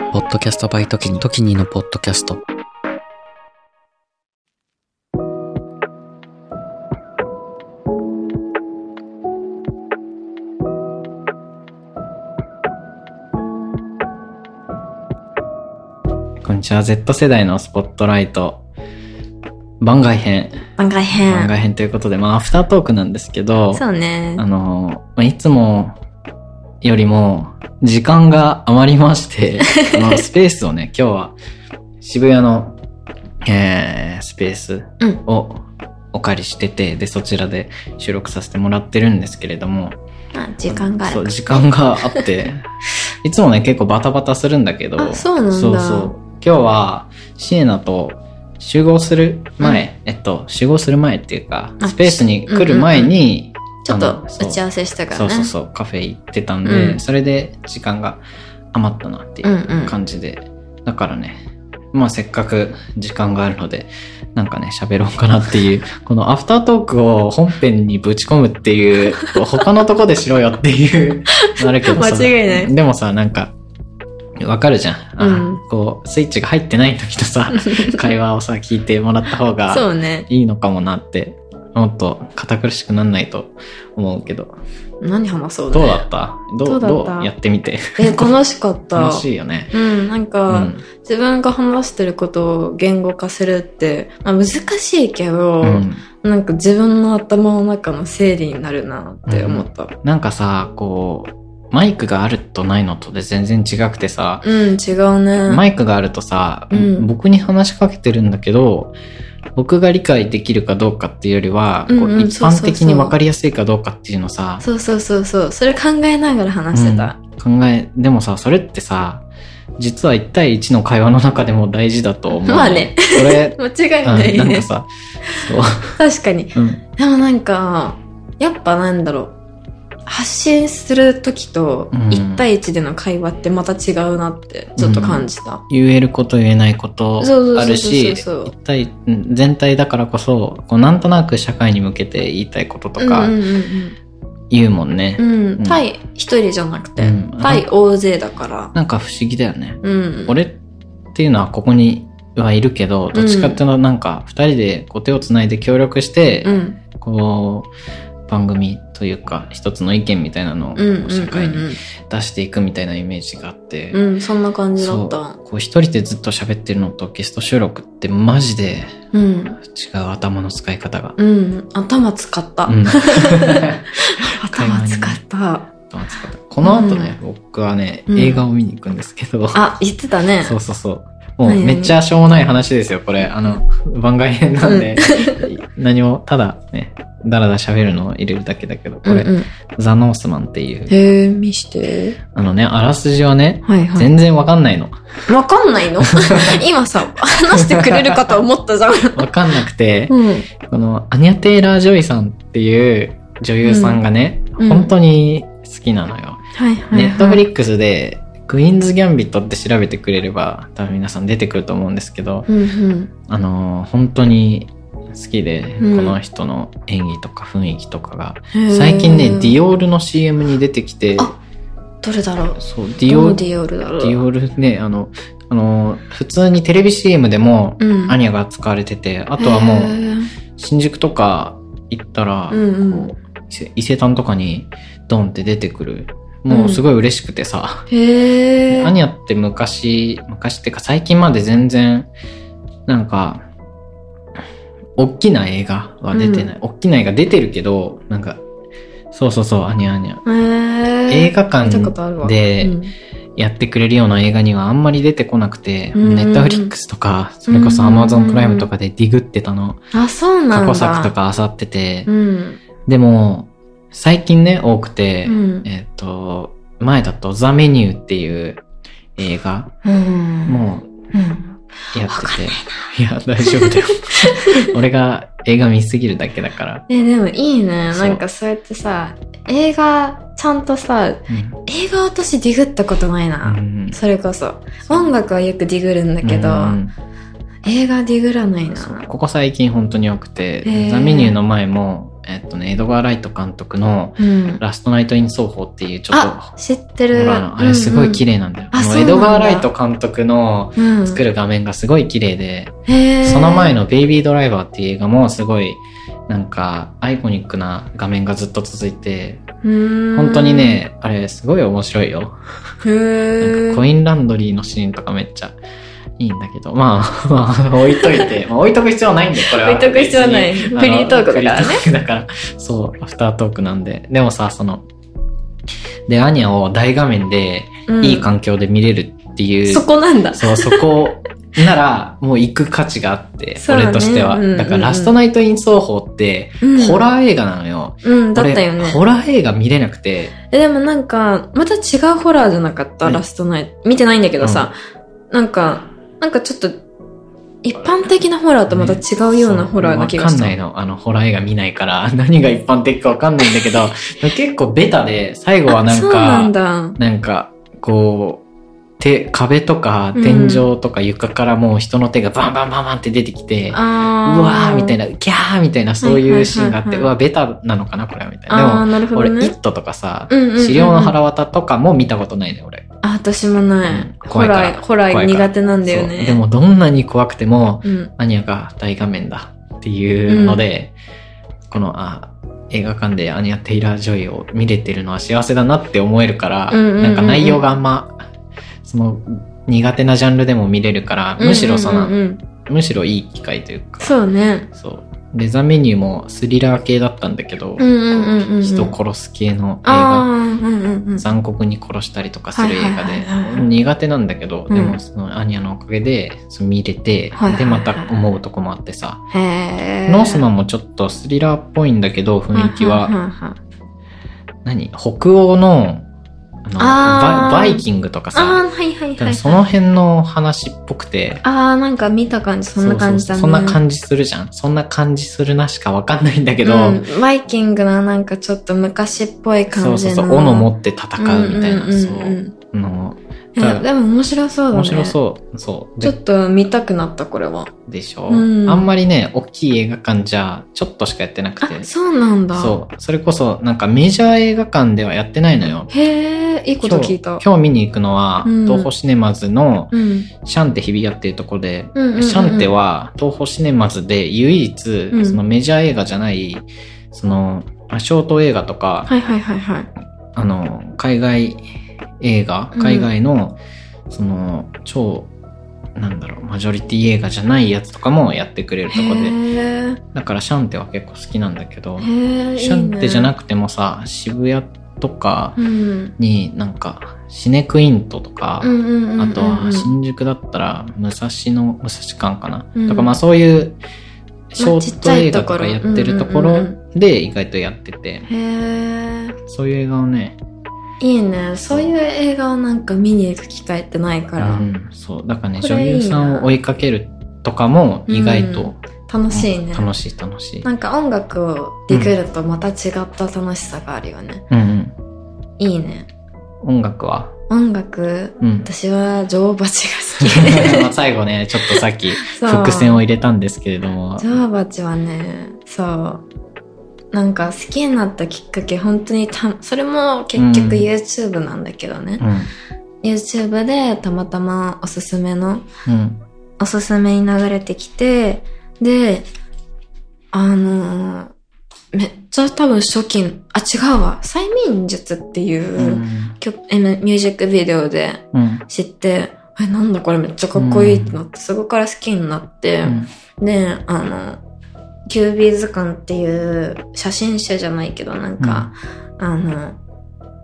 ポッドキャストバイトキニ、トキニのポッドキャスト。こんにちは。Z 世代のスポットライト番外編。番外編。番外編ということで、まあ、アフタートークなんですけど、そうね。あの、まあいつもよりも時間が余りまして、ま あスペースをね、今日は渋谷の、えー、スペースうん。をお借りしてて、で、そちらで収録させてもらってるんですけれども、あ、時間があそう。時間があって、いつもね、結構バタバタするんだけど、あそうなんだそうそう。今日は、シエナと集合する前、えっと、集合する前っていうか、あスペースに来る前に、ちょっと打ち合わせしたからね。そうそうそう、カフェ行ってたんで、うんそれで時間が余ったなっていうんううん感じで、だからね、まあせっかく時間があるので、なんかね、喋ろうかなっていう、このアフタートークを本編にぶち込むっていう、他のとこでしろよっていう、あるけどさ。間違いないでもさ、なんか、わかるじゃん。あうんこう、スイッチが入ってない時とさ、会話をさ、聞いてもらった方が。いいのかもなって、もっと堅苦しくなんないと思うけど。何話そうどうだった？どうどうだった？どうやってみて？え、楽しかった。楽しいよね。うん、なんうか、ん。自分が話してることを言語化するって、まあ、難しいけど、うん。なんか自分の頭の中の整理になるなって思った。なんかさ、こう、マイクがあるとないのとで全然違くてさ、うん、違うね。マイクがあるとさ、うん僕に話しかけてるんだけど、僕が理解できるかどうかっていうよりは、う一般的に分かりやすいかどうかっていうのさ、そうそうそうそう。それ考えながら話してた。うん考え、でもさ、それってさ、実は1対1の会話の中でも大事だと思う。まあね。それ、間違いないねうんなんか。さ。確かに。うん。でもなんか、やっぱなんだろう。発信するときとうん1対1での会話ってまた違うなってちょっと感じた。言えること言えないことあるし、全体だからこそ、こうなんとなく社会に向けて言いたいこととかうんうん言うもんね。うんうん。うん対一人じゃなくて、うん対大勢だから。なんか不思議だよね。うん。俺っていうのはここにはいるけど、どっちかっていうとなんか二人でこう手をつないで協力して、うん。こう、番組というか一つの意見みたいなのをうんうんうん社会に出していくみたいなイメージがあって、うん。うん、そんな感じだった。こう一人でずっと喋ってるのとゲスト収録ってマジでうん。違う頭の使い方が。うん。頭使った。うん 頭使った。頭使ったこの後ね、僕はね、うん映画を見に行くんですけど、あ、言ってたね。そうそうそう。もうめっちゃしょうもない話ですよ、これ。あの、番外編なんで、何も、ただね、だらだら喋るのを入れるだけだけど、これ、うんうん。ザ・ノースマンっていう、へえ、見して。あのね、あらすじはね、はいはい。全然わかんないの。わかんないの？今さ、話してくれるかと思ったじゃん。わかんなくて、うん。この、アニャ・テイラー・ジョイさんっていう女優さんがね、うん本当に好きなのよ。はいはい、はい。ネットフリックスで、クイーンズ・ギャンビットって調べてくれれば、多分皆さん出てくると思うんですけど、うんうん。あのー本当に好きで、うんこの人の演技とか雰囲気とかが、最近ね、ディオールの CM に出てきて、あどれだろう？そう、ディオール、ディオールだろう？ディオールね、あの、あのー普通にテレビ CM でも、うん。アニャが使われてて、あとはもう、新宿とか行ったら、うんうん伊勢丹とかにドンって出てくる。もうすごい嬉しくてさ、へえ。アニャって昔、昔ってか最近まで全然、なんか、大きな映画は出てない。大きな映画出てるけど、なんか、そうそうそう、アニャアニャ。映画館でうんやってくれるような映画にはあんまり出てこなくて、うんネットフリックスとか、それこそアマゾンプライムとかでディグってたの、あ、そうなんだ。過去作とか漁っててう、ん。でも、最近ね、多くて、うん。えっ、と、前だとザ・メニューっていう映画、うん。もうん。うやってて、いや、大丈夫だよ。俺が映画見すぎるだけだから。え、でもいいね。なんかそうやってさ、映画、ちゃんとさ、うん映画私ディグったことないな。うんそれこそ。音楽はよくディグるんだけど、うん映画ディグらないな。ここ最近本当に多くてザ・メニューの前も、えっとね、エドガー・ライト監督のうん。ラストナイト・イン・ソーホーっていうちょっと、あ、知ってる。あれすごい綺麗。麗なんだよ。ああのそうなんだエドガー・ライト監督のうん。作る画面がすごい綺麗で、へーその前のベイビードライバーっていう映画もすごい、なんか、アイコニックな画面がずっと続いて、本当に。ね、あれすごい面白いよ。へなんーかコインランドリーのシーンとかめっちゃいいんだけど、まあ、まあ、置いといて、まあ、置いとく必要はないんだよ、これは。置いとく必要はないフリートークだからねあのフリートークだから、そう、アフタートークなんで。でもさ、その、で、アニャを大画面で、うんいい環境で見れるっていう、そこなんだ。そう、そこなら、もう行く価値があって、俺としては。うんうんうんだから、ラストナイト・イン・ソーホーって、うんホラー映画なのよ。うん、だったよね。俺ホラー映画見れなくて、え、でもなんか、また違うホラーじゃなかった、うんラストナイト。見てないんだけどさ、なんか、なんかちょっと、一般的なホラーとまた違うようなホラーな気がした。わかんないの。あの、ホラー映画見ないから、何が一般的かわかんないんだけど、結構ベタで、最後はなんあそうなん。なんか、こう、手、壁とかうん天井とか床からもう人の手がバンバンバンバンって出てきて、うあーわーみたいな、キャーみたいなそういうシーンがあって、はいはいはいはいうわ、ベタなのかなこれはみたいあな。でも、俺、イッ。トとかさ、うんうんうんうん資料の腹渡とかも見たことないね、俺。あ、私もない。うんホ怖いからラー、ホラー苦手なんだよね。でも、どんなに怖くても、うん。アニャが大画面だっていうので、この、あ、映画館でアニャ・テイラー・ジョイを見れてるのは幸せだなって思えるから、うんうんうんうんなんか内容があんま、その、苦手なジャンルでも見れるから、むしろその、うんうんうんうんむしろいい機会というか、そうね。そう。で、ザ・メニューもスリラー系だったんだけど。人殺す系の映画、うんうんうん。残酷に殺したりとかする映画で、苦手なんだけど、うん。でもそのアニャのおかげでそう見れて、で、また思うとこもあってさ、ノースマンもちょっとスリラーっぽいんだけど、雰囲気は、何？北欧の、バイ、バイキングとかあさ、あ、はいはいはい。その辺の話っぽくて、ああ、なんか見た感じ、そんな感じだね。そんな感じするじゃん。そんな感じするなしかわかんないんだけど、うん、バイキングななんかちょっと昔っぽい感じの。そうそうそう、斧持って戦うみたいな、そう、の、でも面白そうだね。面白そう、そう。でちょっと見たくなった、これは。でしょ、うんあんまりね、大きい映画館じゃ、ちょっとしかやってなくてあ、。そうなんだ。そう。それこそ、なんかメジャー映画館ではやってないのよ。へえ、いいこと聞いた。今日見に行くのは、うん東宝シネマズのうん。シャンテ日比谷っていうところで、うんうんうんうんシャンテは東宝シネマズで唯一、うんそのメジャー映画じゃない、その、まあショート映画とか、はいはいはいはい。あの、海外映画、うん海外の、その、超、なんだろう、マジョリティ映画じゃないやつとかもやってくれるとこで。だからシャンテは結構好きなんだけど。シャンテじゃなくくてもさ、渋谷とかうん。になんか、シネクイントとか、うんうんうんうん。あとは新宿だったら武蔵野、武蔵館かな、うんとかまあそういうショート映画とかやってるところで意外とやってて。そういう映画をね、いいね。そういう映画をなんか見に行く機会ってないから、うん、そう、だからね、女優さんを追いかけるとかも意外と、楽しいね。楽しい楽しい。なんか音楽をできるとまた違った楽しさがあるよね。うんうん。いいね。音楽は？音楽、うん。私は女王蜂が好き。まあ最後ね、ちょっとさっき 伏線を入れたんですけれども、女王蜂はね、そう。なんか好きになったきっかけ、本当にた、それも結局うん YouTube なんだけどね。うん。YouTube でたまたまおすすめの、うん。おすすめに流れてきて、で、あのーめっちゃ多分初期、あ、違うわ。催眠術っていうう、ん。ミュージックビデオでうん。知って、え、なんだこれめっちゃかっこいいってなって、そこから好きになって、で、あの、キュービーズ館っていう写真集じゃないけど、なんか、あの、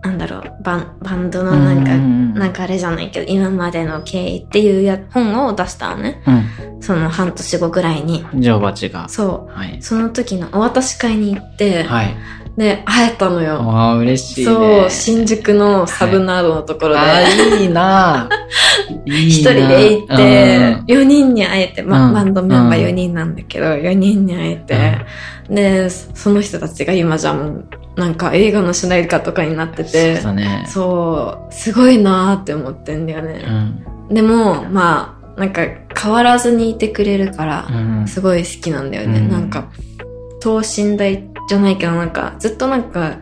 なんだろう、バンバンドのなんか、うん。流れじゃないけど、今までの経緯っていうや本を出したのね。うん。その半年後ぐらいに。女王蜂が。そはいう。。その時のお渡し会に行って、はい。で、会えたのよ。わあ、嬉しいね。そう、新宿のサブナードのところで。ああ、いいな いいな一人で行って、うん4人に会えて、まあ、うんバンドメンバー4人なんだけど、4人に会えて、で、その人たちが今じゃもう、なんか映画の主題歌とかになっててそう、だね。そう、すごいなーって思ってんだようね。ん。でも、まあ、なんか変わらずにいてくれるからう、ん。すごい好きなんだよね。うんなんか、等身大じゃないけどなんかずっとなんか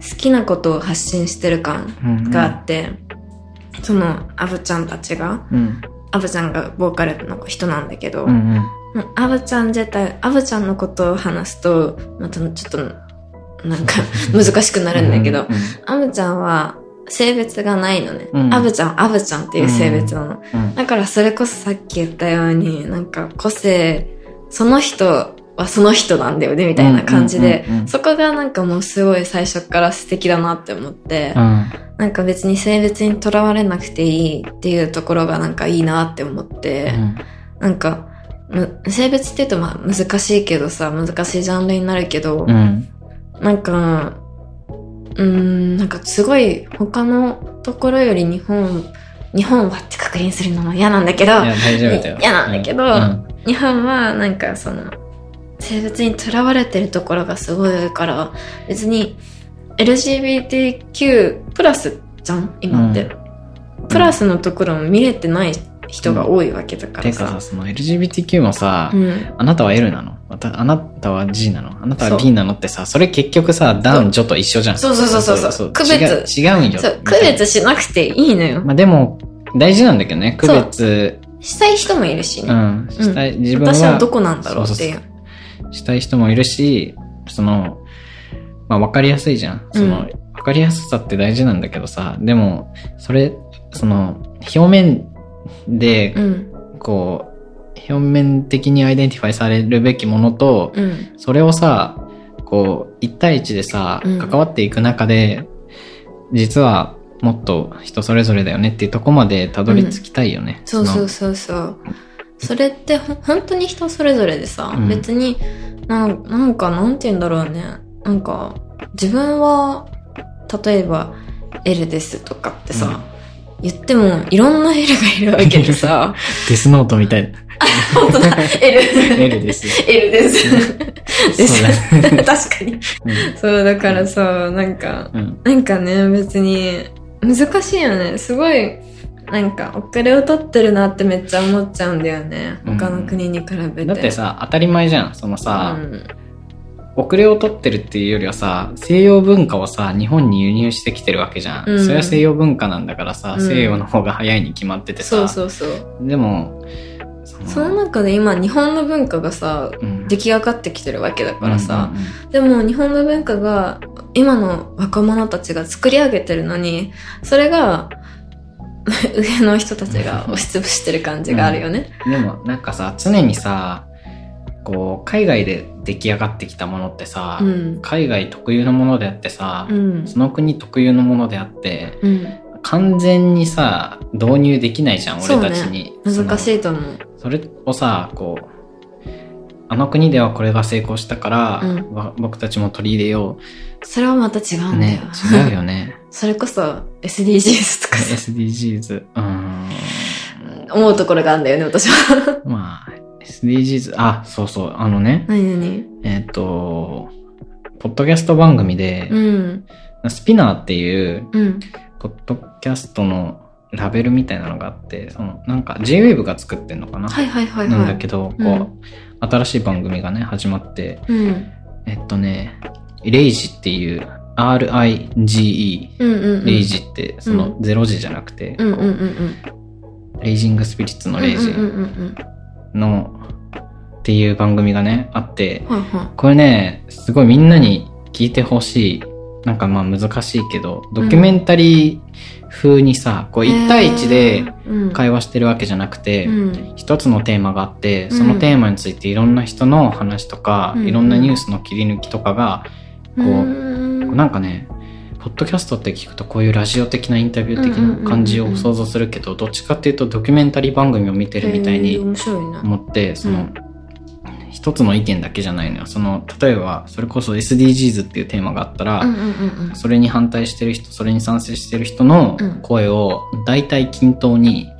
好きなことを発信してる感うんがあって、そのアブちゃんたちが、うん。アブちゃんがボーカルの人なんだけど、うんうん。アブちゃん自体、アブちゃんのことを話すと、またちょっと、なんか難しくなるんだけど、うんアブちゃんは性別がないのね。うんアブちゃん、アブちゃんっていう性別なの。うんだからそれこそさっき言ったように、なんか個性、その人はその人なんだよね、みたいな感じでそこがなんかもうすごい最初から素敵だなって思って、うん。なんか別に性別にとらわれなくていいっていうところがなんかいいなって思って、なんか、む性別って言うとまあ難しいけどさ、難しいジャンルになるけど、うん。なんか、うーん、なんかすごい他のところより日本、日本はって確認するのも嫌なんだけど。嫌なんだけどうん。日本はなんかその、性別にとらわれてるところがすごい多いから、別に LGBTQ プラスじゃん？今って、プラスのところも見れてない人が多いわけだからさ。てかさ、その LGBTQ もさ、うん。あなたは L なの？またあなたは G なの？あなたはそう B なのってさ、それ結局さ、男女と一緒じゃん。そうそうそうそうそう区別違う違うんよ。そう、区別しなくていいのよ。まあでも、大事なんだけどね、区別、したい人もいるしね。うん、したい、自分は、私はどこなんだろうっていう。したい人もいるし、その、まあ分かりやすいじゃん。その、うん分かりやすさって大事なんだけどさ、でも、それ、その、表面で、うん。こう、表面的に identify されるべきものと、うん。それをさ、こう、一対一でさ、うん関わっていく中で、実はもっと人それぞれだよねっていうとこまでたどり着きたいよね。そうそうのそうそう。それってほ本当に人それぞれでさ、うん別になんなんかなんて言うんだろうね。なんか自分は例えば L ですとかってさ、言ってもいろんな L がいるわけでさ、デスノートみたいな。本当だ、L。L です。L です。です。確かに。そう、だからさ、なんか、うん。なんかね、別に、難しいよね。すごい、なんか、遅れを取ってるなってめっちゃ思っちゃうんだよね。うん他の国に比べて。だってさ、当たり前じゃん。そのさ、うん遅れを取ってるっていうよりはさ、西洋文化をさ、日本に輸入してきてるわけじゃん。うんそれは西洋文化なんだからさ、うん西洋の方が早いに決まっててさ。そうそうそう。でも、そその中で今、日本の文化がさ、うん出来上がってきてるわけだからさ、うんうんうんでも日本の文化が今の若者たちが作り上げてるのに、それが 上の人たちが押しつぶしてる感じがあるよね。でもなんかさ、常にさ、こう、海外で出来上がってきたものってさ、うん。海外特有のものであってさ、うん。その国特有のものであって、うん。完全にさ、導入できないじゃん、俺たちに。難しい。いと思う。それをさ、こう、あの国ではこれが成功したから、うんわ僕たちも取り入れよそれはまた違うんう。だよ。ね、違うよね。それこそ SDGs とかさ SDGs。うーん。思うところがあるんだよね、私は。まあ、SDGs、あ、そうそう、あのね、何何？えっ、と、ポッドキャスト番組で、うん。スピナーっていう、うん。ポッドキャストのラベルみたいなのがあって、その、なんか JWAVE が作ってんのかな、はいはいはいはい。なんだけど、こう、うん新しい番組がね、始まって、うん。えっとね、レイジっていう、RIGE、うんうんうん。レイジって、その、ゼロ時じゃなくて、うんうんうんうん。レイジングスピリッツのレイジうんうんうんうん。の、っていう番組がね、あって、はいはこれね、すごいみんなに聞いてほしい。なんかまあ難しいけど、ドキュメンタリー風にさ、こうい。1対1でうん会話してるわけじゃなくて、うん。一つのテーマがあって、うんそのテーマについていろんな人の話とか、うんいろんなニュースの切り抜きとかが、こううんなんかね、ポッドキャストって聞くとこういうラジオ的なインタビュー的な感じを想像するけど、どっちかっていうとドキュメンタリー番組を見てるみたいに。思って、その、うん一つの意見だけじゃないのよ。その、例えば、それこそ SDGs っていうテーマがあったら、うんうんうんうん。それに反対してる人、それに賛成してる人のうん声を大体均等に、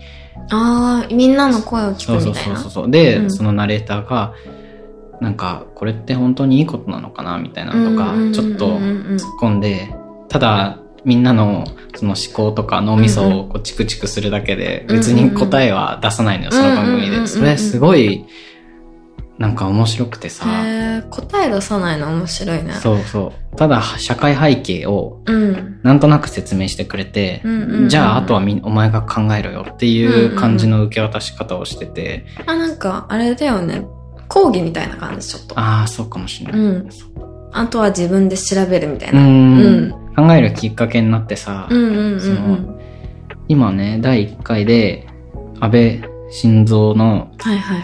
ああ、みんなの声を聞そうそくみたいな？うそうそう。で、うんそのナレーターが、なんか、これって本当にいいことなのかな？みたいなのとかうんうんうんうんうん、ちょっと突っ込んで、ただ、みんなのその思考とか脳みそをこうチクチクするだけで、別に答えは出さないのよ、その番組で。うんうんうんうんうんそれすごい、なんか面白くてさ、へえ、答え出さないの面白いね。そうそう。ただ、社会背景をうん。なんとなく説明してくれて、うんうんうんじゃあ、あとはみお前が考えろよっていう感じの受け渡し方をしてて、あ、なんか、あれだよね。講義みたいな感じ、ちょっと。ああ、そうかもしれない。うん。あとは自分で調べるみたいうな。んうん考えるきっかけになってさ、うんうんうんその今ね、第1回で、安倍晋三の。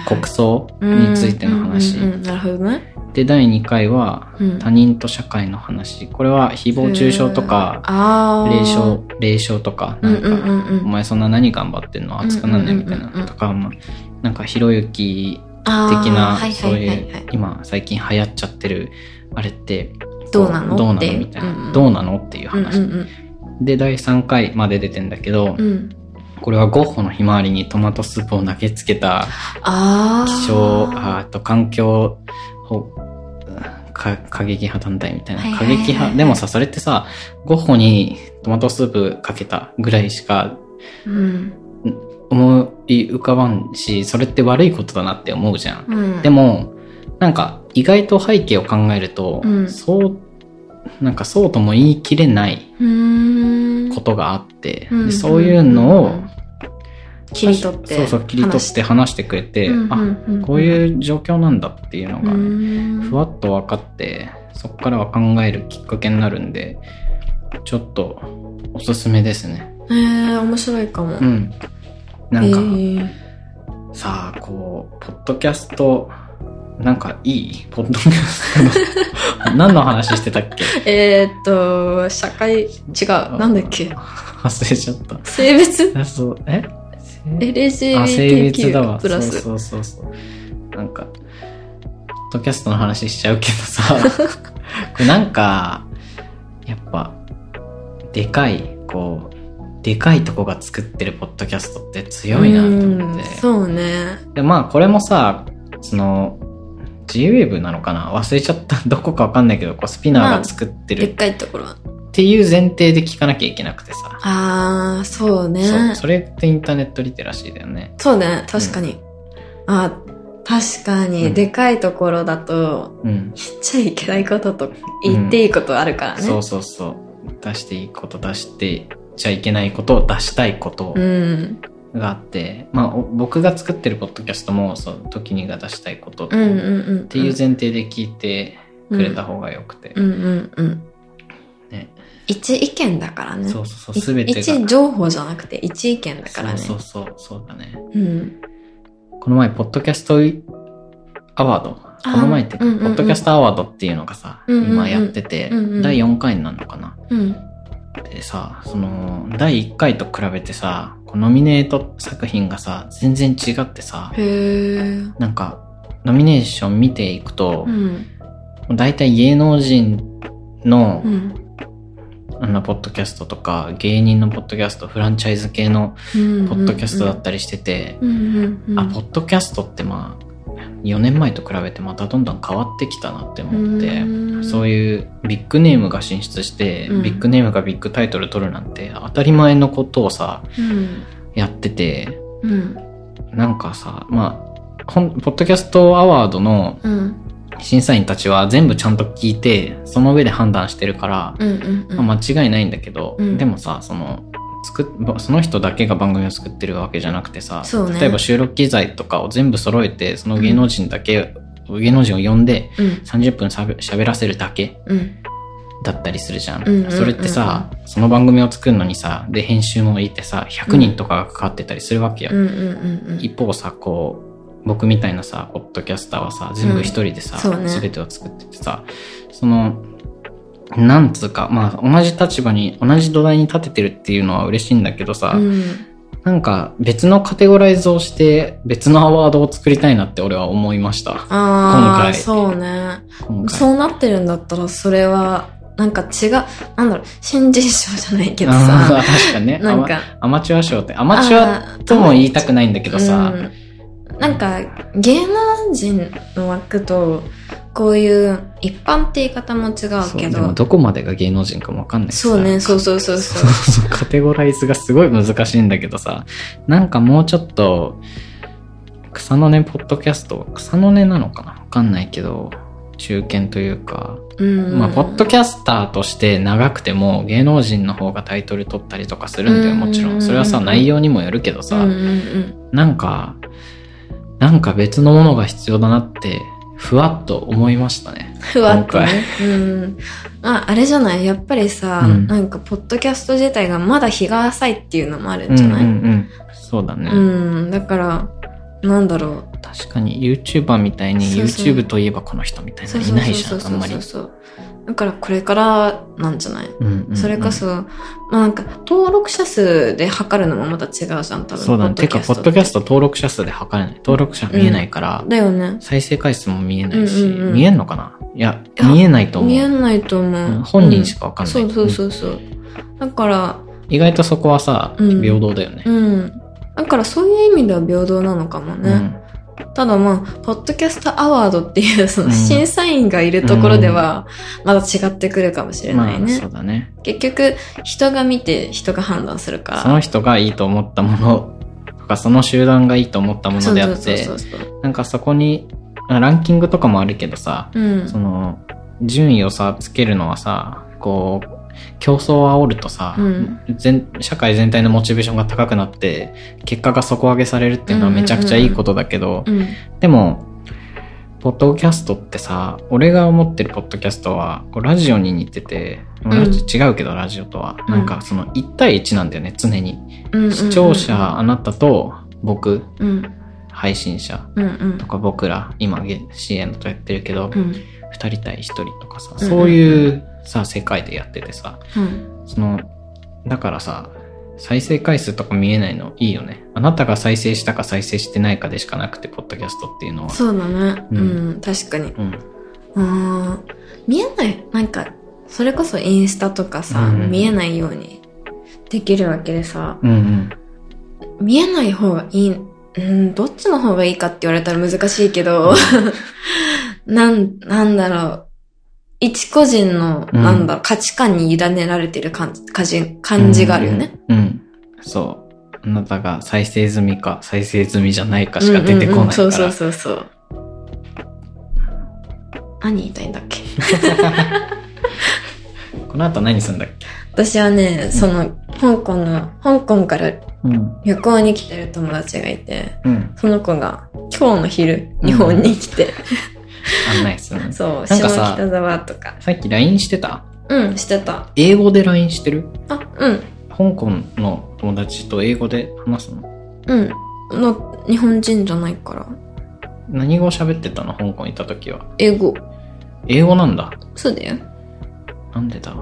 国葬についての話。なるほどね。で、第2回は、うん。他人と社会の話。これは誹謗中傷とか。霊障、霊障とか、なんか、お前そんな何頑張ってんの？熱くなんねんみたいなんとか、まあなんかひろゆき的な、はいそうはいうはい、今最近流行っちゃってる、あれって、どうなの？どうなの？みたいな、どうなの？っていう話、で、第3回まで出てんだけど。これはゴッホのひまわりにトマトスープを投げつけたああ。気象、ああと環境保か過激派団体みたいな。過激派。でもさ、それってさ、ゴッホにトマトスープかけたぐらいしかうん。思い浮かばんし、それって悪いことだなって思うじゃん。うん。でも、なんか意外と背景を考えると、うんそう、なんかそうとも言い切れないうーん。ことがあって、うんでそういうのを、切り取って。そうそう、切り取って話してくれて、あ、こうういう状況なんだっていうのが、ん。ふわっと分かって、そこからは考えるきっかけになるんで、ちょっとおすすめですね。えー、面白いかも。うん。なんか、えーさあ、こう、ポッドキャスト、なんかいいポッドキャストの何の話してたっけ？えーっと、社会、違う。なんだっけ？忘れちゃった。性別？あそう、え？あ、性別だ ?LGBTQ わ。プラス。そうそうそうそう。なんか、ポッドキャストの話しちゃうけどさ、これなんか、やっぱ、でかい、こう、でかいとこが作ってるポッドキャストって強いなと思ってうん。そうね。で、まあ、これもさ、その、G-Wave なのかな？忘れちゃった。どこかわかんないけど、こうスピナーが作ってるでっかいところは。っていう前提で聞かなきゃいけなくてさ。あー、そうね。そう。それってインターネットリテラシーだよね。そうね、確かに。あ、確かに、うんでかいところだと、うん。言っちゃいけないことと言っていいことあるからね。そうそうそう。出していいこと出してちゃいけないことを出したいことうん。があって、まあお僕が作ってるポッドキャストも、そう、時にが出したいことっていう前提で聞いてくれた方がよくて。うんうんうん。ね。一意見だからね。そうそうそう、すべてが。一情報じゃなくて一意見だからね。そうそうそう、そうだね。うん。この前、ポッドキャストアワード。この前って、ポッドキャストアワードっていうのがさ、うんうんうん今やってて、うんうん第4回になるのかな。うん。でさ、その、第1回と比べてさ、こうノミネート作品がさ、全然違ってさ。なんか、ノミネーション見ていくとう、ん。大体芸能人のう、ん。あの、ポッドキャストとか、芸人のポッドキャスト、フランチャイズ系のうん。ポッドキャストだったりしてて。あ、ポッドキャストってまあ、4年前と比べてまたどんどん変わってきたなって思って、うんそういうビッグネームが進出して、うんビッグネームがビッグタイトル取るなんて当たり前のことをさ、うん。やってて、うん。なんかさ、まあ、ポッドキャストアワードのうん。審査員たちは全部ちゃんと聞いて、その上で判断してるから、うんうんうん。まあ間違いないんだけど、うんでもさ、その、作っその人だけが番組を作ってるわけじゃなくてさ、ね例えば収録機材とかを全部揃えて、その芸能人だけ、芸能人を呼んでうん。30分しゃべ喋らせるだけうん。だったりするじゃん。うんうんうんうんそれってさ、その番組を作るのにさ、で、編集もいてさ、100人とかがかかってたりするわけよ。うんうんうんうん。一方さ、こう、僕みたいなさ、ポッドキャスターはさ、全部一人でさ、そうねすべてを作っててさ、その、なんつうか、まあ、同じ立場に、同じ土台に立ててるっていうのは嬉しいんだけどさ、うん。なんか別のカテゴライズをして、別のアワードを作りたいなって俺は思いました。ああ、今回そうね。そうなってるんだったら、それは、なんか違う、なんだろう、新人賞じゃないけどさ、確かにね。なんか、アマチュア賞って、アマチュアとも言いたくないんだけどさ、うんなんか、芸能人の枠と、こういう一般って言い方も違うけど。でも、どこまでが芸能人かもわかんないそうね、そうそうそうそそうそう、カテゴライズがすごい難しいんだけどさ、なんかもうちょっと、草の根ポッドキャスト、草の根なのかなわかんないけど、中堅というか、うん。まあ、ポッドキャスターとして長くても芸能人の方がタイトル取ったりとかするんだよ、うん。もちろん。それはさ、内容にもよるけどさ、うんうんうん。なんか、なんか別のものが必要だなって、ふわっと思いましたね。ふわっとね。うん。あ、あれじゃない？やっぱりさ、うんなんか、ポッドキャスト自体がまだ日が浅いっていうのもあるんじゃない、うんうんうん。そうだね。うん、だから、なんだろう。確かに YouTuber みたいにそうそう YouTube といえばこの人みたいなのいないじゃん、あんまり。そう。だからこれからなんじゃない、うんうんうんそれこそ、まあなんか、登録者数で測るのもまた違うじゃん、多分。そうだね。てか、ポッドキャスト登録者数で測れない。登録者見えないから、だよね。再生回数も見えないし、うんうんうん見えんのかな？いや、見えないと思う。見えないと思う。うん本人しかわかんない。そうそうそうそう。だから、意外とそこはさ、うん平等だよね。うん。だからそういう意味では平等なのかもね。うんただまあ、ポッドキャストアワードっていうそのうん審査員がいるところでは、まだ違ってくるかもしれまあ、ないね。そうだね。結局、人が見て人が判断するから。その人がいいと思ったものとか、その集団がいいと思ったものであって。なんかそこに、あランキングとかもあるけどさ、うん。その、順位をさ、つけるのはさ、こう、競争を煽るとさ、うん全社会全体のモチベーションが高くなって、結果が底上げされるっていうのはめちゃくちゃいいことだけど、うん。でも、ポッドキャストってさ、俺が思ってるポッドキャストは、こうラジオに似てて、違うけどラジオとは、うんなんかその1対1なんだよね、常に。うん。視聴者、あなたと僕、うん。配信者うん。うんと。か僕ら、今、CM とやってるけど、うん。2人対1人とかさ、うんそういうさ、世界でやっててさ、うん。その、だからさ、再生回数とか見えないのいいよね。あなたが再生したか再生してないかでしかなくて、ポッドキャストっていうのは。そうだね。ううんん。確かに。うん。見えない。なんか、それこそインスタとかさ、うん見えないようにできるわけでさ、うんうん。見えない方がいい、うん、どっちの方がいいかって言われたら難しいけど、なん、なんだろう。一個人の、うんなんだろう、価値観に委ねられてる感じ、感じ感じがあるよね。うん。うん。そう。あなたが再生済みか再生済みじゃないかしか出てこないから。うんうんうんそうそうそうそう。何言いたいんだっけ？この後何するんだっけ？私はね、その、香港の、香港からうん。旅行に来てる友達がいて、うん。その子が今日の昼、日本に来て、案内するの。そう、下北沢とか。さっき LINE してた？うん、してた。英語で LINE してる？あ、うん、香港の友達と英語で話すの？うん。の、日本人じゃないから。何語喋ってたの？香港行った時は。英語。英語なんだ。そうだよ。なんでだ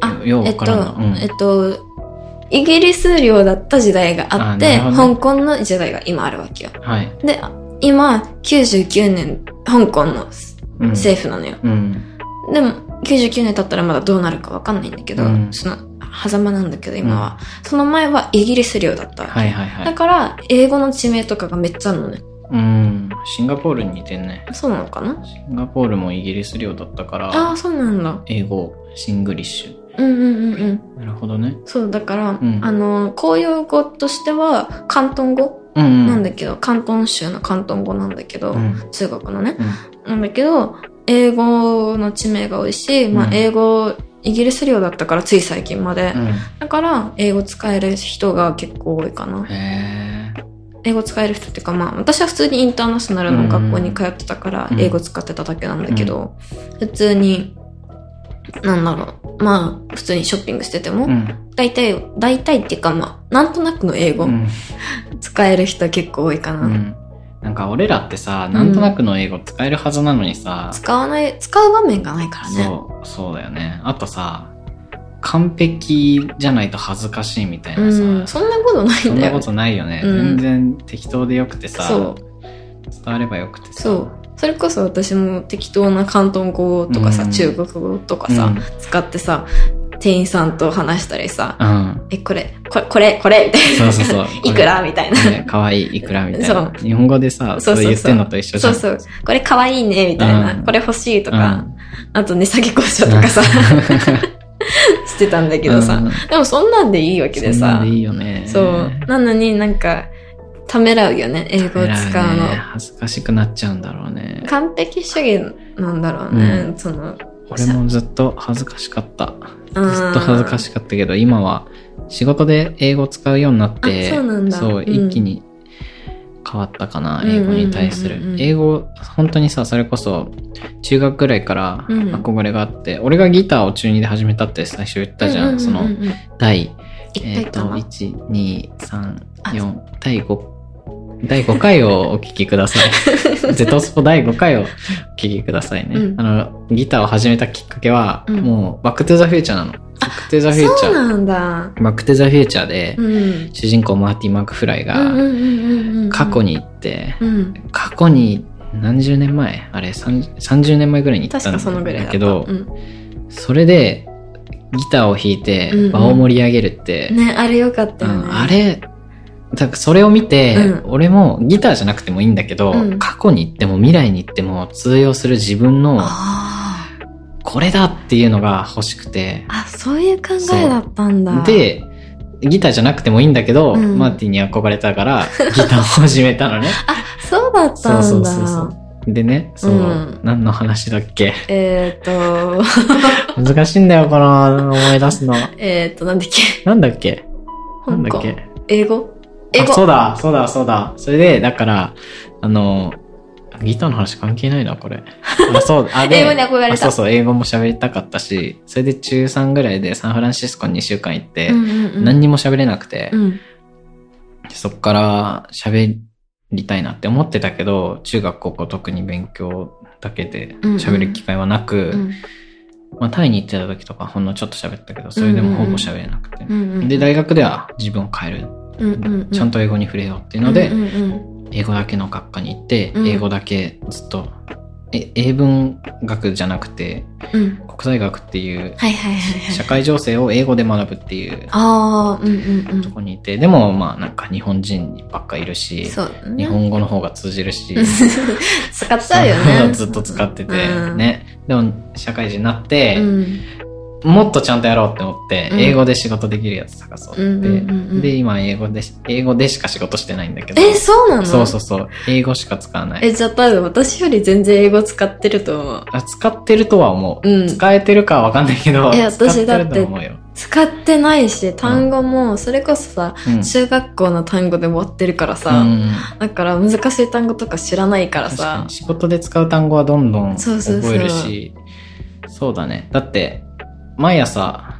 あ、ようえっとわからんな。うん、えっと、イギリス領だった時代があって、香港の時代が今あるわけよ。はい。で、今、99年、香港のうん、政府なのよ。うん。でも、99年経ったらまだどうなるかわかんないんだけど、うんその、狭間なんだけど、今は。その前はイギリス領だったわけ。はいはいはい。だから、英語の地名とかがめっちゃあるのね。うん。シンガポールに似てんね。そうなのかな？シンガポールもイギリス領だったから、ああ、そうなんだ。英語、シングリッシうんうんうんうん。ュ。なるほどね。そう、だから、んあの、公用語としては、広東語。なんだけど、広東州の広東語なんだけど、うん。中国のね。うん。なんだけど、英語の地名が多いし、まあうん英語、イギリス領だったからつい最近まで。うん。だから、英語使える人が結構多いかな。英語使える人っていうか、まあ私は普通にインターナショナルの学校に通ってたからう、ん英語使ってただけなんだけど、普通に、なんだろう。まあ、普通にショッピングしてても、うん。大体、大体っていうかまあ、なんとなくの英語、うん。使える人結構多いかな。うん。なんか俺らってさ、なんとなくの英語使えるはずなのにさ、使わない、使う場面がないからね。そう、そうだよね。あとさ、完璧じゃないと恥ずかしいみたいなさ、うん、そんなことないんだよ。そんなことないよね。うん全然適当でよくてさ。伝わればよくてさ。そう。それこそ私も適当な広東語とかさ、うん中国語とかさ、うん使ってさ、店員さんと話したりさ、うん。え、これ、これ、これ、これ、みたいな。そうそうそう。いくらみたいな。ね、かわいいいくらみたいな。そう日本語でさ、そそうそうそうう言ってんのと一緒じゃ。そうんそう。これかわいいね、みたいな。うんこれ欲しいととか、あと値下げ交渉とかさ、してたんだけどさ、でもそんなんでいいわけでさそんなんで、いいよね。そう。なのになんか、ためらうよね、英語を使うの。ね恥ずかしくなっちゃうんだろうね。完璧主義なんだろうね、その。俺もずっと恥ずかしかった。うんずっと恥ずかしかったけど、今は仕事で英語を使うようになって、あそう一気に変わったかな、うん英語に対するうんうんうんう。ん英語、本当にさ、それこそ、中学ぐらいからうん憧れがあって、俺がギターを中2で始めたって最初言ったじゃん。そのうう、うんうん第、言えっ、と、ったかな？1、2、3、4、第5、第5回をお聞きください。ゼトスポ第5回をお聞きくださいね。うんあの、ギターを始めたきっかけは、うんもう、バックトゥザフューチャーなの。バックトゥザフューチャー。そうなんだ。バックトゥザフューチャーで、うん。主人公マーティ・マーク・フライが、うんうんうんうんうん過去。に行って、うん。過去に何十年前？あれ、30 30年前ぐらいに行ったん確かそのぐらいそれで、ギターを弾いてうんうん場を盛り上げるって、ね、あれよかったよね。うんあれ、だからそれを見て、うん。俺もギターじゃなくてもいいんだけど、うん。過去に行っても未来に行っても通用する自分のあこれだっていうのが欲しくて、あ。あ、そういう考えだったんだ。、で、ギターじゃなくてもいいんだけど、うん。マーティンに憧れたからギターを始めたのね。そうだったんだ。そうそうそうそう。でね、そう、うん。何の話だっけ？えっ、ー、と、難しいんだよ、この思い出すの。えっと、なんだっけ？なんだっけ？なんだっけ？英語？英あ語そうだ、そうだ、そうだ。それで、だから、あの、ギターの話関係ないな、これ。あそう、あ、で、英語に憧れたあそうそう、英語も喋りたかったし、それで中3ぐらいでサンフランシスコに2週間行って、うんうんうん何にも喋れなくて、うん。そっから喋りたいなって思ってたけど、中学高校特に勉強だけで喋る機会はなく、うんまあタイに行ってた時とかほんのちょっと喋ったけど、それでもほぼ喋れなくて。うんうん。で、大学では自分を変える。うんうんうん、ちゃんと英語に触れようっていうので、うんうんうん英語だけの学科に行って、うん英語だけずっと、え、英文学じゃなくて、うん。国際学っていう。社会情勢を英語で学ぶっていうああ、うんうんとこにいて、でもまあなんか日本人ばっかいるうん。し。日本語の方が通じるし、使っちゃうよね。ずっと使ってて、うん。ね。でも社会人になって、うん。もっとちゃんとやろうって思って、うん英語で仕事できるやつ探そうって、うんうんうんうんで、今英語でし、英語でしか仕事してないんだけど。え、そうなの？そうそうそう。英語しか使わない。え、じゃあ多分私より全然英語使ってると思う。あ使ってるとは思う。うん使えてるかはわかんないけど、え使って私だって。使ってないし、単語も、それこそさ、うん中学校の単語で終わってるからさ、うんだから難しい単語とか知らないからさ仕事で使う単語はどんどんそうそうそう覚えるし、そうだね。だって、毎朝、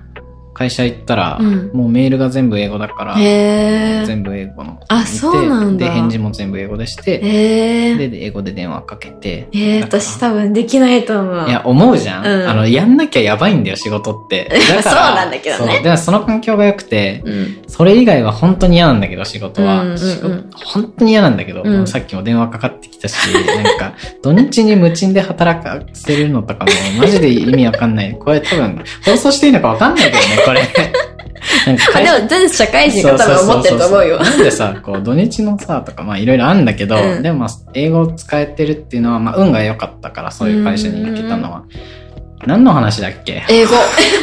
会社行ったら、うんもうメールが全部英語だから。全部英語の。あそうなんだで、返事も全部英語でして。で、で英語で電話かけて。え私多分できないと思う。いや、思うじゃん,、うんあの、やんなきゃやばいんだよ、仕事って。だから そうなんだけどねそうでもその環境が良くて、うん。それ以外は本当に嫌なんだけど、仕事は。うんうんうん仕事本当に嫌なんだけど、うんさっきも電話かかってきたし、なんか、土日に無賃で働かせるのとかも、マジで意味わかんない。これ多分、放送していいのかわかんないけどね、これ。なんかあ、でも全然社会人が多分思ってると思うよ。なんでさ、こう、土日のさ、とか、まあいろいろあるんだけど、うんでもまあ、英語を使えてるっていうのは、まあ運が良かったから、そういう会社に行けたのは。何の話だっけ？英語。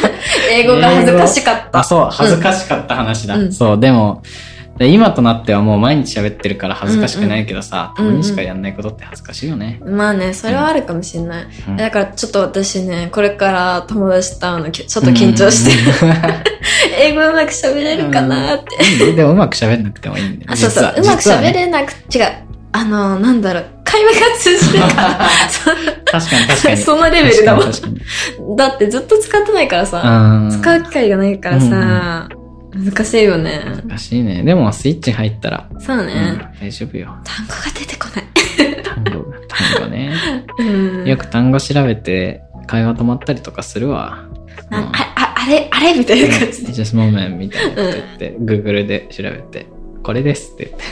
英語が恥ずかしかった。あ、そう、恥ずかしかった話だ。うんそう、でも、で今となってはもう毎日喋ってるから恥ずかしくないけどさ、うんうんたまにしかやんないことって恥ずかしいよね。まあね、それはあるかもしれない。うんだからちょっと私ね、これから友達と会うのきちょっと緊張してる。英語うまく喋れるかなって。うんでもうまく喋んなくてもいいんだよ。あ、そうそう。うまく喋れなく、違う。あの、なんだろう。会話が通じるから。そ 確かに確かに。そのレベルだもんだってずっと使ってないからさ。使う機会がないからさ、難しいよね。うん難しいね。でもスイッチ入ったら、そうね、うん大丈夫よ。単語が出てこない。単語が、単語ね。うん。よく単語調べて、会話止まったりとかするわ。なあ、あ、あれ、あれみたいな感じで。just moment みたいなこと言って、Google で調べて、これですって言って。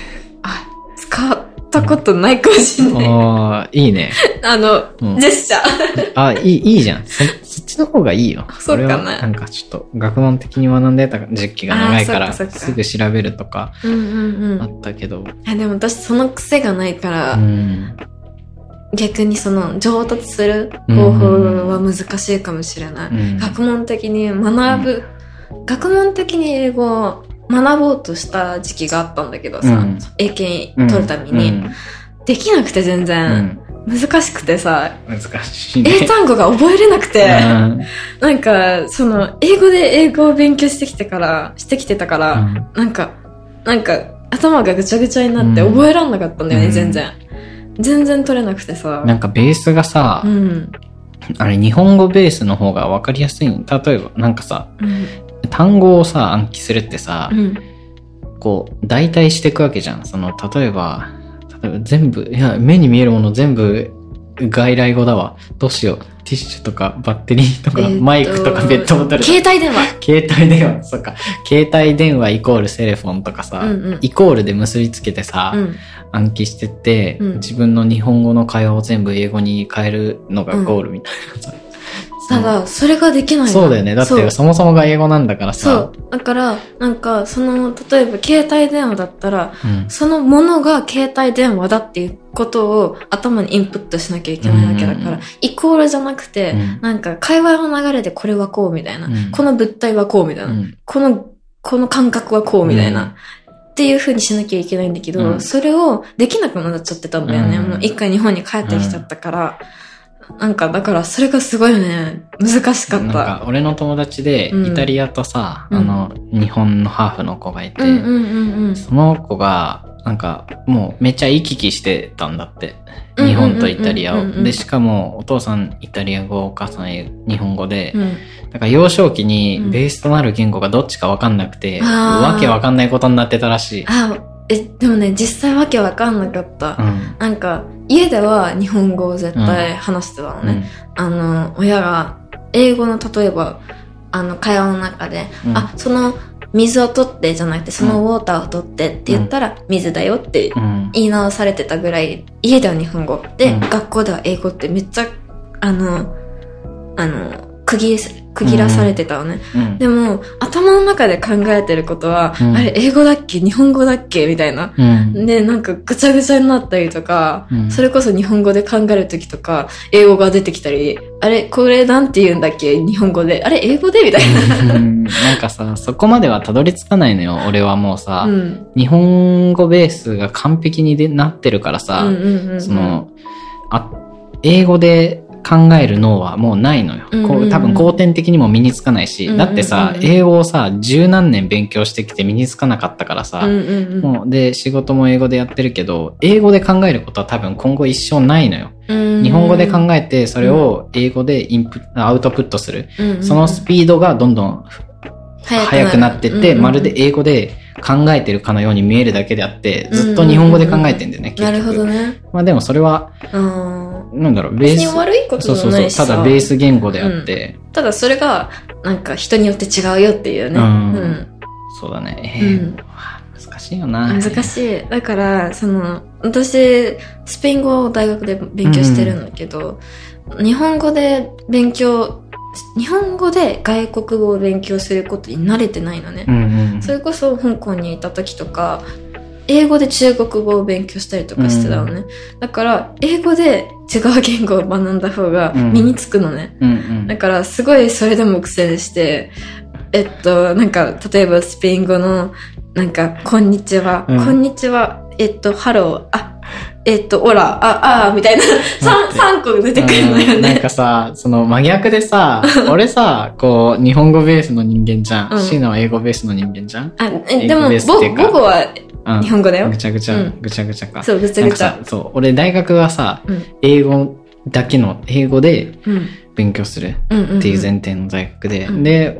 あ、使ったことないかもしれない。おー、いいね。あの、うんジェスチャー。あ、いい、いいじゃん。の方がいいよ。そうかな俺はなんかちょっと学問的に学んでた時期が長いから、すぐ調べるとかうんうんうん。あったけど。あでも私その癖がないから、うん。逆にその上達する方法は難しいかもしれない。うん学問的に学ぶ、学問的に英語学ぼうとした時期があったんだけどさ、うん英検取るために、うんできなくて全う然、ん難しくてさ、難しいね。英単語が覚えれなくて、うんなんか、その、英語で英語を勉強してきてから、してきてたから、うんなんか、なんか、頭がぐちゃぐちゃになってうん覚えらんなかったんだよね、うん全然。全然取れなくてさ。なんかベースがさ、うん。あれ日本語ベースの方が分かりやすい。例えば、なんかさ、うん。単語をさ、暗記するってさ、うん。こう、代替していくわけじゃん。その、例えば全部、いや、目に見えるもの全部、外来語だわ。どうしよう。ティッシュとか、バッテリーとか、えーとマイクとか、ペットボトル。携帯電話。携帯電話、そっか。携帯電話イコールセレフォンとかさ、うんうんイコールで結びつけてさ、うん。暗記してって、うん自分の日本語の会話を全部英語に変えるのがゴールみたいなさ。ただ、それができないの。そうだよね。だってそもそもが英語なんだからそさ。う。だから、なんか、その、例えば携帯電話だったら、うん。そのものが携帯電話だっていうことを頭にインプットしなきゃいけないわけだから、うんイコールじゃなくて、うん。なんか会話の流れでこれはこうみたいな、うん。この物体はこうみたいな、うん。この、この感覚はこうみたいな、うん。っていう風にしなきゃいけないんだけど、うん。それをできなくなっちゃってたんだよね。うん。もう一回日本に帰ってきちゃったから、なんかだからそれがすごいね、難しかっなんた。か俺の友達でうん。イタリアとさ、うん。あの日本のハーフの子がいて、うんうんうんうん。その子がなんかもうめっちゃ行き来してたんだって。うん日本とイタリアを。うんうんうん。うんでしかもお父さんイタリア語お母さん日本語で、うん。だから幼少期にうん。ベースとなる言語がどっちかわかんなくて、あー。わけわかんないことになってたらしい。あ、え、でもね、実際わけわかんなかった。うん。なんか、家では日本語を絶対話してたのね。うん。あの、親が、英語の例えば、あの、会話の中で、うん。あ、その、水を取ってじゃなくて、そのウォーターを取ってって言ったら、水だよってうん言い直されてたぐらい、家では日本語。で、うん。学校では英語ってめっちゃ、あの、あの、区切区切らされてたのね。うん。でも、頭の中で考えてることは、うん。あれ、英語だっけ？日本語だっけ？みたいな。うん。で、なんかぐちゃぐちゃになったりとか、うん。それこそ日本語で考えるときとか、英語が出てきたり、あれ、これなんて言うんだっけ？日本語で。あれ、英語で？みたいうん。なんかさ、そこまではたどり着かないのよ、俺はもうさ。日本語ベースが完璧にでなってるからさ、その、あ、英語で考える脳はもうないのよ。うんうんこう多分後天的にも身につかないし、うんうんうんだってさ、英語をさ、十何年勉強してきて身につかなかったからさ、うんうんうんもうで、仕事も英語でやってるけど、英語で考えることは多分今後一生ないのよ。うん日本語で考えて、それを英語でインプアウトプットする。うんうんうんそのスピードがどんどん速くなってって、まるで英語で考えてるかのように見えるだけであって、ずっと日本語で考えてんだよね、結局。なるほどね。まあでもそれは、うん。なんだろう、ベース。別に悪いことそうそうそう。じゃないしさただベース言語であって、ただそれが、なんか人によって違うよっていうね。うんそうだね。えーうん難しいよな。難しい。だから、その、私、スペイン語を大学で勉強してるんだけど、日本語で勉強、日本語で外国語を勉強することに慣れてないのね。うんうん。それこそ香港にいた時とか、英語で中国語を勉強したりとかしてたのね。だから、英語で違う言語を学んだ方が身につくのね。うんうん。だから、すごいそれでも苦戦して、えっと、なんか、例えばスペイン語の、なんか、こんにちは、うんこんにちは、えっと、 hello、あ、えっと、 hola、あ、あ、みたいな、三三個出てくるのようんなんね。かさ、その真逆でさ、俺さ、こう、日本語ベースの人間じゃうんん。シーナは英語ベースの人間じゃん。あ、えでも、僕はうん日本語だよぐ。ちゃぐちゃうん、ぐちゃぐちゃか。そう、ぐちゃぐちゃそう、俺大学はさ、うん英語だけの、英語でうん。勉強する。っていう前提の大学で、うんで、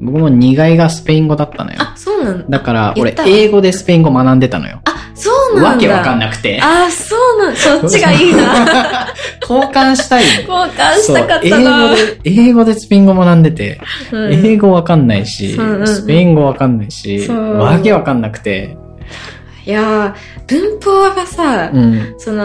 僕も2外がスペイン語だったのよ。あ、そうなんだ。だから、俺英語でスペイン語学んでたのよ。あ、そうなんだ。わけわかんなくて。あ、そうなんそっちがいいな。交換したいの。交換したかったな。英語で、英語でスペイン語学んでて、うん英語わかんないし、スペイン語わかんないし、わけわかんなくて、いやー、文法がさ、うん。その、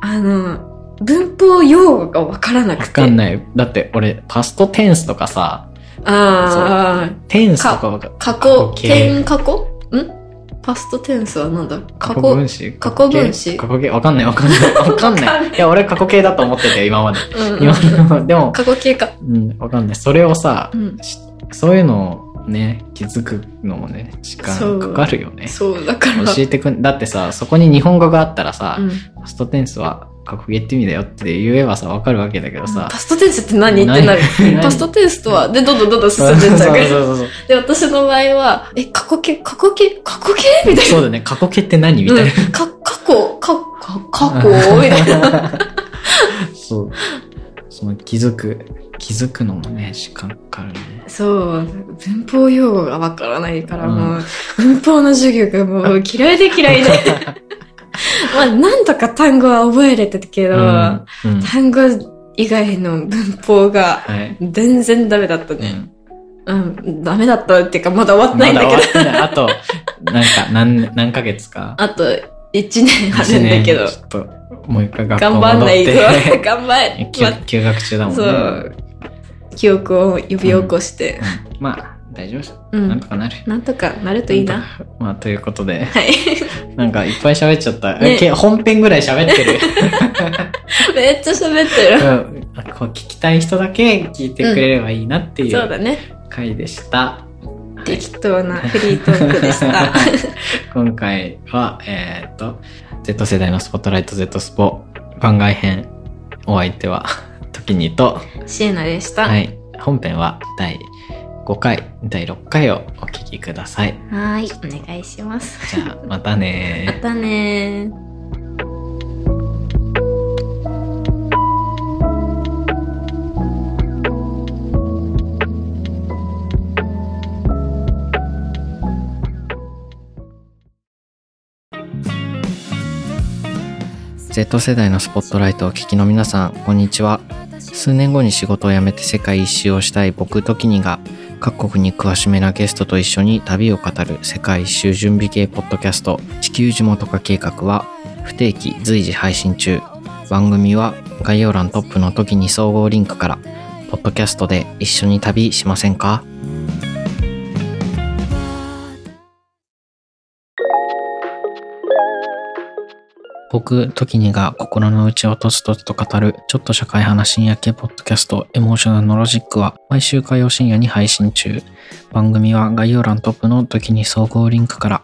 あの、文法用語がわからなくわて。かんない。だって俺、パストテンスとかさ、ああ、テンスとかわか過去、形点過去？ん？パストテンスはなんだ？過去分詞？過去分詞？過去形？わかんない わかんない。わかんない。いや、俺過去形だと思ってたよ、今まで。うんうん今まで。でも、過去形か。うん、わかんない。それをさう、ん。しそういうのをね、気づくのもね、時間かかるよね。そう、だから。教えてくん、だってさ、そこに日本語があったらさ、うんパストテンスは過去形って意味だよって言えばさ、わかるわけだけどさパ。ストテンスって何？ってなる何？パストテンスとは、で、どんどんどんどん進そうんそうそうでっちゃうから。そう。で、私の場合は、え、過去形、過去形、過去形みたいな。そうだね、過去形って何？みたいな。うんか、過去、か、か、過去？みたいな。そう。その気づく、気づくのもね、時間かかるね。そう、文法用語がわからないから、うんもう、文法の授業がもう 嫌いで嫌いで。まあ、なんとか単語は覚えれてたけど、うん。うん単語以外の文法がはい。全然ダメだったね。うん。うん、ダメだったっていうか、まだ終わってないんだけど。まだ終わってない。あと、なんか、何、何ヶ月か。あと、1年あるんだけどちょっと、もう一回学校頑戻って。張んないと、頑張休ま休学中だもんね。そう。記憶を呼び起こして、うんまあ、大丈夫です。うんなんとかなる。なんとかなるといいな。まあ、ということで、はい。なんかいっぱい喋っちゃった。ねけ本編ぐらい喋ってる。めっちゃ喋ってる。うんこう聞きたい人だけ聞いてくれればいいなっていうそうだね。回でした。適当なフリートークでした。今回は、えっ、と、Z 世代のスポットライト Z スポ番外編。お相手は、時にと、シエナでした。は。はい本編は第5回、第6回をお聞きください。ーい。お願いします。じゃあ、またねまたね世代のスポットライトをお聞きの皆さん、こんにちは。数年後に仕事を辞めて世界一周をしたい僕時にが、各国に詳しめなゲストと一緒に旅を語る世界一周準備系ポッドキャスト、地球地元化計画は、不定期随時配信中。番組は概要欄トップの時に総合リンクから、ポッドキャストで一緒に旅しませんか？僕、時にが心の内をとつとつと語る、ちょっと社会派な深夜系ポッドキャスト、エモーショナルのロジックは、毎週火曜深夜に配信中。番組は概要欄トップの時に総合リンクから、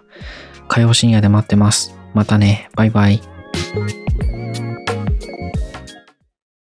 火曜深夜で待ってます。またね、バイバイ。